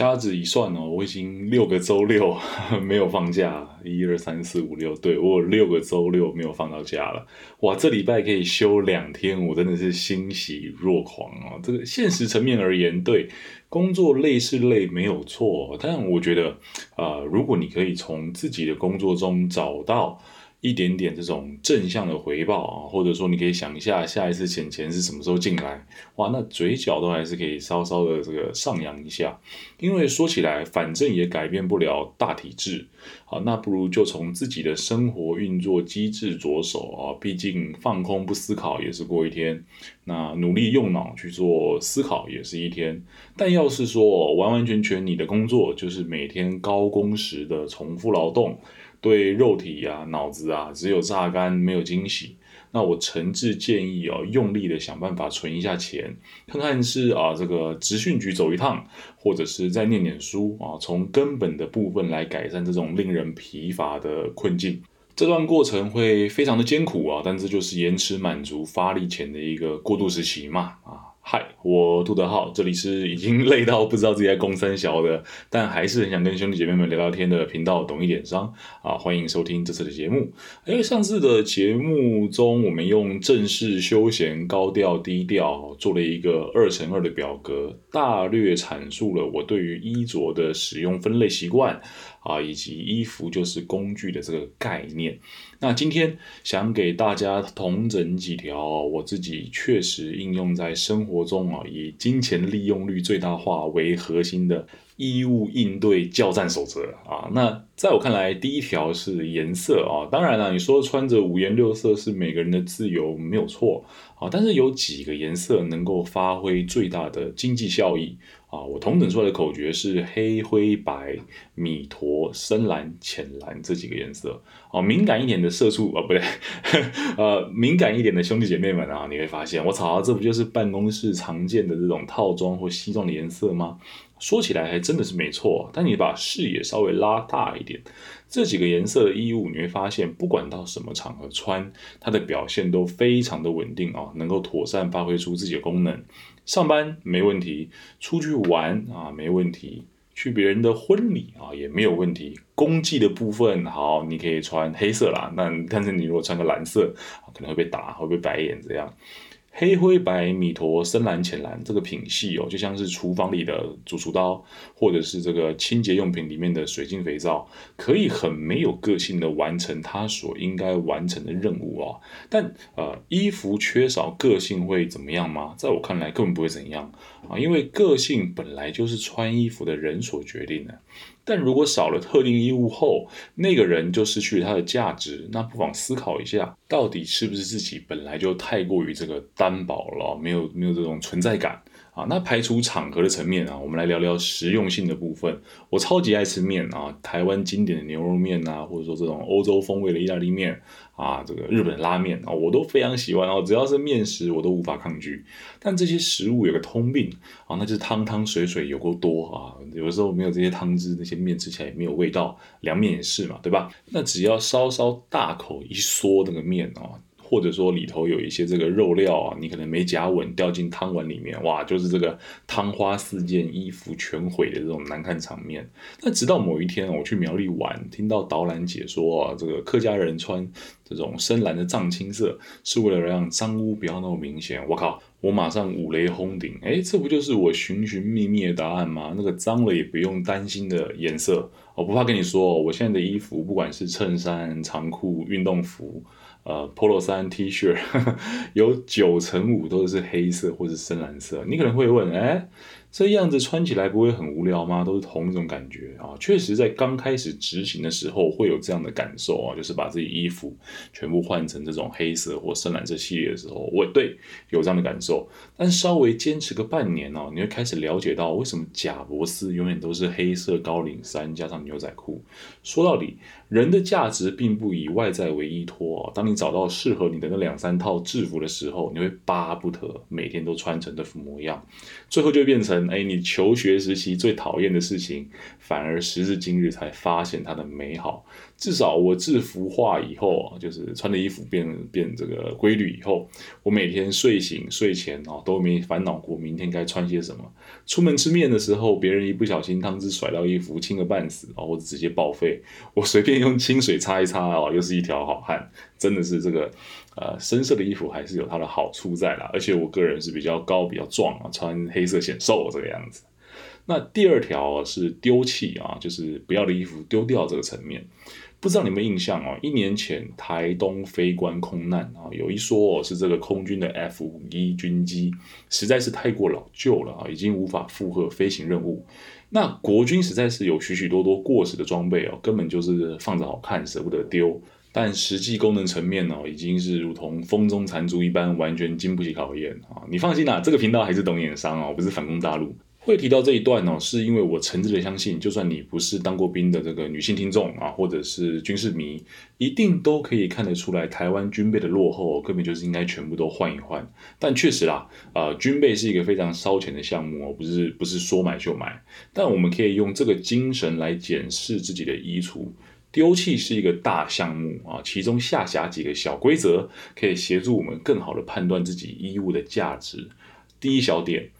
掐指一算哦，我已经六个周六 没有放假，一二三四五六，对我有六个周六没有放到假了。哇，这礼拜可以休两天，我真的是欣喜若狂哦！这个现实层面而言，对工作累是累没有错，但我觉得啊，如果你可以从自己的工作中找到。一点点这种正向的回报啊，或者说你可以想一下下一次钱钱是什么时候进来，哇，那嘴角都还是可以稍稍的这个上扬一下，因为说起来反正也改变不了大体质，好，那不如就从自己的生活运作机制着手啊，毕竟放空不思考也是过一天，那努力用脑去做思考也是一天，但要是说完完全全你的工作就是每天高工时的重复劳动。对肉体呀、脑子啊，只有榨干没有惊喜。那我诚挚建议哦，用力的想办法存一下钱，看看是啊这个职训局走一趟，或者是再念念书啊，从根本的部分来改善这种令人疲乏的困境。这段过程会非常的艰苦啊，但这就是延迟满足发力前的一个过渡时期嘛啊。嗨，我杜德浩，这里是已经累到不知道自己在攻三小的，但还是很想跟兄弟姐妹们聊聊天的频道，懂一点商啊，欢迎收听这次的节目。哎，上次的节目中，我们用正式、休闲、高调、低调做了一个二乘二的表格，大略阐述了我对于衣着的使用分类习惯。啊，以及衣服就是工具的这个概念。那今天想给大家同整几条我自己确实应用在生活中啊，以金钱利用率最大化为核心的衣物应对教战守则啊。那在我看来，第一条是颜色啊。当然了，你说穿着五颜六色是每个人的自由，没有错啊。但是有几个颜色能够发挥最大的经济效益。啊，我同等出来的口诀是黑、灰、白、米驼、深蓝、浅蓝这几个颜色。哦，敏感一点的色素啊，不对，呃，敏感一点的兄弟姐妹们啊，你会发现，我操，这不就是办公室常见的这种套装或西装的颜色吗？说起来还真的是没错，但你把视野稍微拉大一点，这几个颜色的衣物，你会发现，不管到什么场合穿，它的表现都非常的稳定啊，能够妥善发挥出自己的功能。上班没问题，出去玩啊没问题，去别人的婚礼啊也没有问题。公祭的部分好，你可以穿黑色啦，那但是你如果穿个蓝色，可能会被打，会被白眼这样。黑灰白米驼深蓝浅蓝这个品系哦，就像是厨房里的主厨刀，或者是这个清洁用品里面的水晶肥皂，可以很没有个性的完成它所应该完成的任务哦。但呃，衣服缺少个性会怎么样吗？在我看来，根本不会怎样啊，因为个性本来就是穿衣服的人所决定的。但如果少了特定义务后，那个人就失去他的价值。那不妨思考一下，到底是不是自己本来就太过于这个单薄了，没有没有这种存在感。啊，那排除场合的层面啊，我们来聊聊实用性的部分。我超级爱吃面啊，台湾经典的牛肉面啊，或者说这种欧洲风味的意大利面啊，这个日本拉面啊，我都非常喜欢哦。只要是面食，我都无法抗拒。但这些食物有个通病啊，那就是汤汤水水有够多啊，有的时候没有这些汤汁，那些面吃起来也没有味道。凉面也是嘛，对吧？那只要稍稍大口一嗦那个面啊。或者说里头有一些这个肉料啊，你可能没夹稳掉进汤碗里面，哇，就是这个汤花四溅、衣服全毁的这种难看场面。那直到某一天，我去苗栗玩，听到导览解说啊，这个客家人穿这种深蓝的藏青色，是为了让脏污不要那么明显。我靠，我马上五雷轰顶，哎，这不就是我寻寻觅觅的答案吗？那个脏了也不用担心的颜色，我不怕跟你说，我现在的衣服不管是衬衫、长裤、运动服。呃，polo 衫、T 恤 有九成五都是黑色或者深蓝色。你可能会问，哎。这样子穿起来不会很无聊吗？都是同一种感觉啊！确实，在刚开始执行的时候会有这样的感受啊，就是把自己衣服全部换成这种黑色或深蓝色系列的时候，我对有这样的感受。但稍微坚持个半年哦，你会开始了解到为什么贾伯斯永远都是黑色高领衫加上牛仔裤。说到底，人的价值并不以外在为依托啊。当你找到适合你的那两三套制服的时候，你会巴不得每天都穿成这副模样，最后就变成。成，哎，你求学时期最讨厌的事情，反而时至今日才发现它的美好。至少我制服化以后啊，就是穿的衣服变变这个规律以后，我每天睡醒睡前啊都没烦恼过明天该穿些什么。出门吃面的时候，别人一不小心汤汁甩到衣服，轻个半死啊，或者直接报废，我随便用清水擦一擦啊，又是一条好汉。真的是这个呃深色的衣服还是有它的好处在啦，而且我个人是比较高比较壮啊，穿黑色显瘦这个样子。那第二条是丢弃啊，就是不要的衣服丢掉这个层面。不知道你们印象哦，一年前台东飞官空难啊，有一说哦是这个空军的 F 五一军机实在是太过老旧了啊，已经无法负荷飞行任务。那国军实在是有许许多多过时的装备哦，根本就是放着好看，舍不得丢。但实际功能层面呢，已经是如同风中残烛一般，完全经不起考验啊！你放心啦，这个频道还是懂眼商哦，不是反攻大陆。会提到这一段呢，是因为我诚挚的相信，就算你不是当过兵的这个女性听众啊，或者是军事迷，一定都可以看得出来，台湾军备的落后根本就是应该全部都换一换。但确实啦，呃，军备是一个非常烧钱的项目哦，不是不是说买就买。但我们可以用这个精神来检视自己的衣橱，丢弃是一个大项目啊，其中下辖几个小规则，可以协助我们更好的判断自己衣物的价值。第一小点。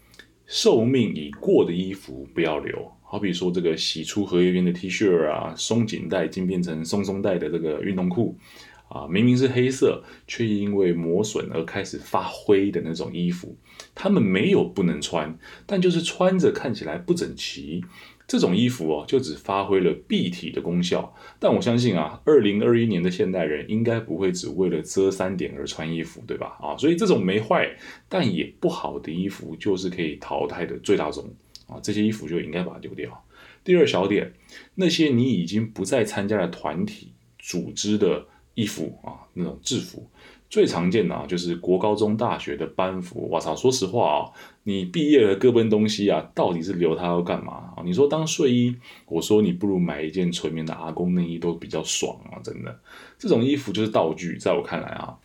寿命已过的衣服不要留，好比说这个洗出荷叶边的 T 恤啊，松紧带已经变成松松带的这个运动裤啊，明明是黑色，却因为磨损而开始发灰的那种衣服，他们没有不能穿，但就是穿着看起来不整齐。这种衣服哦，就只发挥了蔽体的功效。但我相信啊，二零二一年的现代人应该不会只为了遮三点而穿衣服，对吧？啊，所以这种没坏但也不好的衣服，就是可以淘汰的最大宗啊。这些衣服就应该把它丢掉。第二小点，那些你已经不再参加的团体组织的衣服啊，那种制服。最常见的啊，就是国高中大学的班服。我操，说实话啊，你毕业了各奔东西啊，到底是留它要干嘛啊？你说当睡衣，我说你不如买一件纯棉的阿公内衣都比较爽啊！真的，这种衣服就是道具，在我看来啊，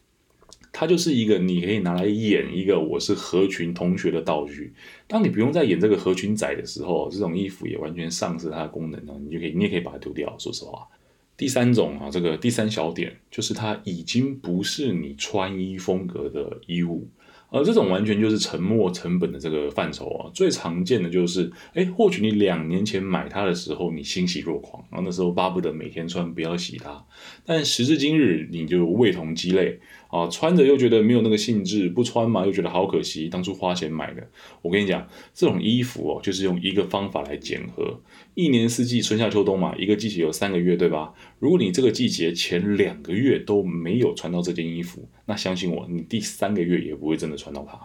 它就是一个你可以拿来演一个我是合群同学的道具。当你不用再演这个合群仔的时候，这种衣服也完全丧失它的功能了，你就可以，你也可以把它丢掉。说实话。第三种啊，这个第三小点就是它已经不是你穿衣风格的衣物，而这种完全就是沉没成本的这个范畴啊。最常见的就是，哎，或许你两年前买它的时候你欣喜若狂，然后那时候巴不得每天穿，不要洗它，但时至今日你就味同鸡肋。啊，穿着又觉得没有那个兴致，不穿嘛又觉得好可惜，当初花钱买的。我跟你讲，这种衣服哦，就是用一个方法来检核，一年四季，春夏秋冬嘛，一个季节有三个月，对吧？如果你这个季节前两个月都没有穿到这件衣服，那相信我，你第三个月也不会真的穿到它，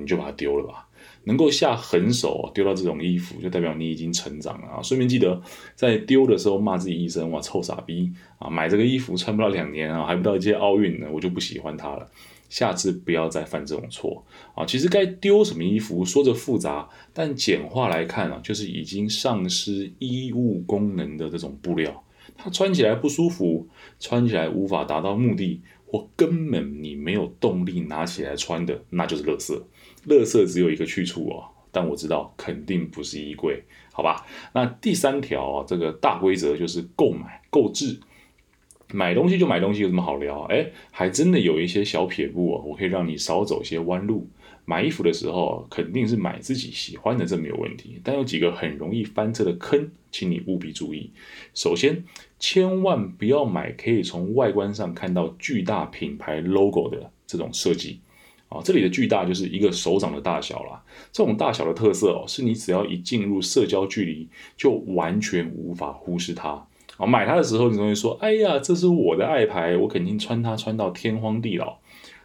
你就把它丢了吧。能够下狠手丢到这种衣服，就代表你已经成长了啊！顺便记得在丢的时候骂自己一声：“哇，臭傻逼啊！买这个衣服穿不到两年啊，还不到一届奥运呢，我就不喜欢它了。下次不要再犯这种错啊！其实该丢什么衣服，说着复杂，但简化来看啊，就是已经丧失衣物功能的这种布料，它穿起来不舒服，穿起来无法达到目的，或根本你没有动力拿起来穿的，那就是垃圾。垃圾只有一个去处哦，但我知道肯定不是衣柜，好吧？那第三条啊，这个大规则就是购买购置，买东西就买东西，有什么好聊？哎，还真的有一些小撇步哦，我可以让你少走些弯路。买衣服的时候，肯定是买自己喜欢的，这没有问题。但有几个很容易翻车的坑，请你务必注意。首先，千万不要买可以从外观上看到巨大品牌 logo 的这种设计。啊，这里的巨大就是一个手掌的大小啦。这种大小的特色哦，是你只要一进入社交距离，就完全无法忽视它。啊，买它的时候，你容易说：“哎呀，这是我的爱牌，我肯定穿它穿到天荒地老。”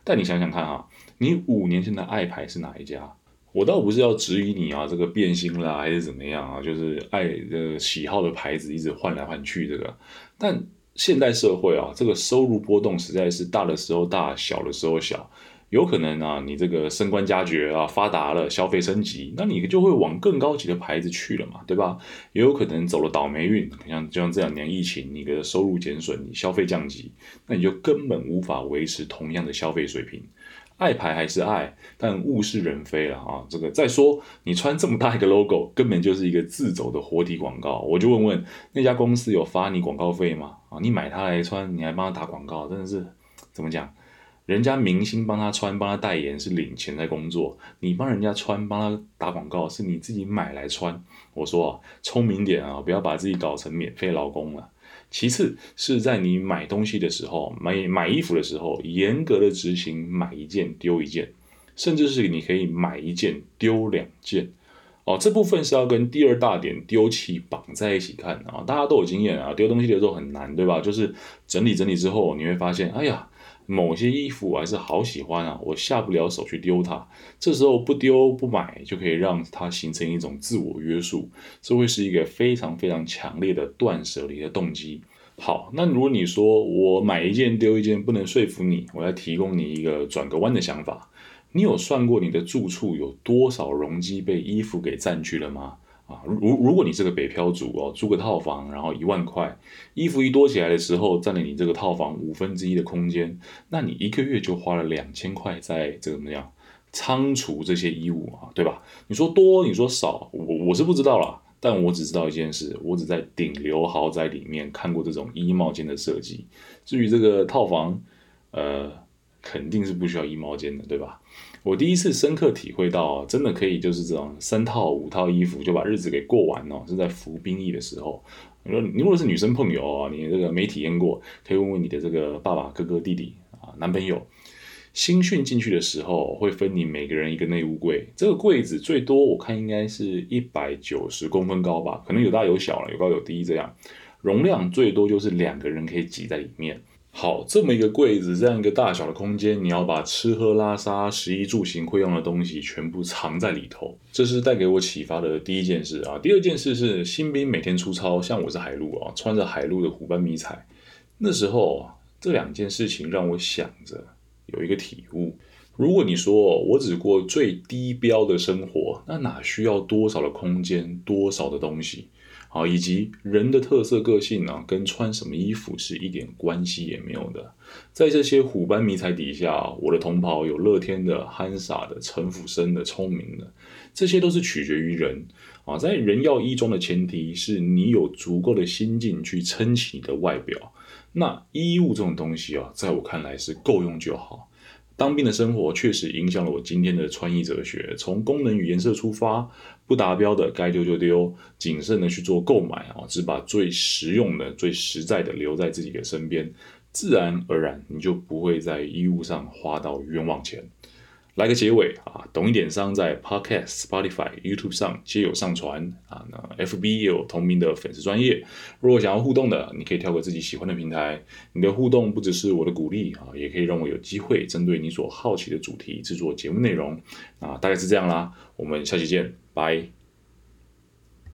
但你想想看啊，你五年前的爱牌是哪一家？我倒不是要质疑你啊，这个变心啦，还是怎么样啊？就是爱的喜好的牌子一直换来换去这个。但现代社会啊，这个收入波动实在是大的时候大，小的时候小。有可能啊，你这个升官加爵啊，发达了，消费升级，那你就会往更高级的牌子去了嘛，对吧？也有可能走了倒霉运，像就像这两年疫情，你的收入减损，你消费降级，那你就根本无法维持同样的消费水平。爱牌还是爱，但物是人非了啊！这个再说，你穿这么大一个 logo，根本就是一个自走的活体广告。我就问问那家公司有发你广告费吗？啊，你买它来穿，你还帮他打广告，真的是怎么讲？人家明星帮他穿，帮他代言是领钱在工作，你帮人家穿，帮他打广告是你自己买来穿。我说啊，聪明点啊，不要把自己搞成免费劳工了。其次是在你买东西的时候，买买衣服的时候，严格的执行买一件丢一件，甚至是你可以买一件丢两件。哦，这部分是要跟第二大点丢弃绑在一起看啊。大家都有经验啊，丢东西的时候很难，对吧？就是整理整理之后，你会发现，哎呀。某些衣服我还是好喜欢啊，我下不了手去丢它。这时候不丢不买，就可以让它形成一种自我约束，这会是一个非常非常强烈的断舍离的动机。好，那如果你说我买一件丢一件不能说服你，我要提供你一个转个弯的想法。你有算过你的住处有多少容积被衣服给占据了吗？啊，如如果你是个北漂族哦，租个套房，然后一万块，衣服一多起来的时候，占了你这个套房五分之一的空间，那你一个月就花了两千块在这个怎么样仓储这些衣物啊，对吧？你说多，你说少，我我是不知道啦，但我只知道一件事，我只在顶流豪宅里面看过这种衣帽间的设计，至于这个套房，呃，肯定是不需要衣帽间的，对吧？我第一次深刻体会到，真的可以就是这种三套五套衣服就把日子给过完哦，是在服兵役的时候。你说你如果是女生朋友啊，你这个没体验过，可以问问你的这个爸爸、哥哥、弟弟啊、男朋友。新训进去的时候，会分你每个人一个内务柜，这个柜子最多我看应该是一百九十公分高吧，可能有大有小了，有高有低这样，容量最多就是两个人可以挤在里面。好，这么一个柜子，这样一个大小的空间，你要把吃喝拉撒、食衣住行会用的东西全部藏在里头，这是带给我启发的第一件事啊。第二件事是新兵每天出操，像我是海陆啊，穿着海陆的虎斑迷彩，那时候这两件事情让我想着有一个体悟：如果你说我只过最低标的生活，那哪需要多少的空间、多少的东西？啊，以及人的特色个性呢，跟穿什么衣服是一点关系也没有的。在这些虎斑迷彩底下，我的同袍有乐天的、憨傻的、城府深的、聪明的，这些都是取决于人啊。在人要衣装的前提是你有足够的心境去撑起你的外表。那衣物这种东西啊，在我看来是够用就好。当兵的生活确实影响了我今天的穿衣哲学。从功能与颜色出发，不达标的该丢就丢，谨慎的去做购买啊，只把最实用的、最实在的留在自己的身边，自然而然你就不会在衣物上花到冤枉钱。来个结尾啊！懂一点商在 Podcast、Spotify、YouTube 上皆有上传啊。那 FB 也有同名的粉丝专业。如果想要互动的，你可以挑个自己喜欢的平台。你的互动不只是我的鼓励啊，也可以让我有机会针对你所好奇的主题制作节目内容啊。大概是这样啦，我们下期见，拜。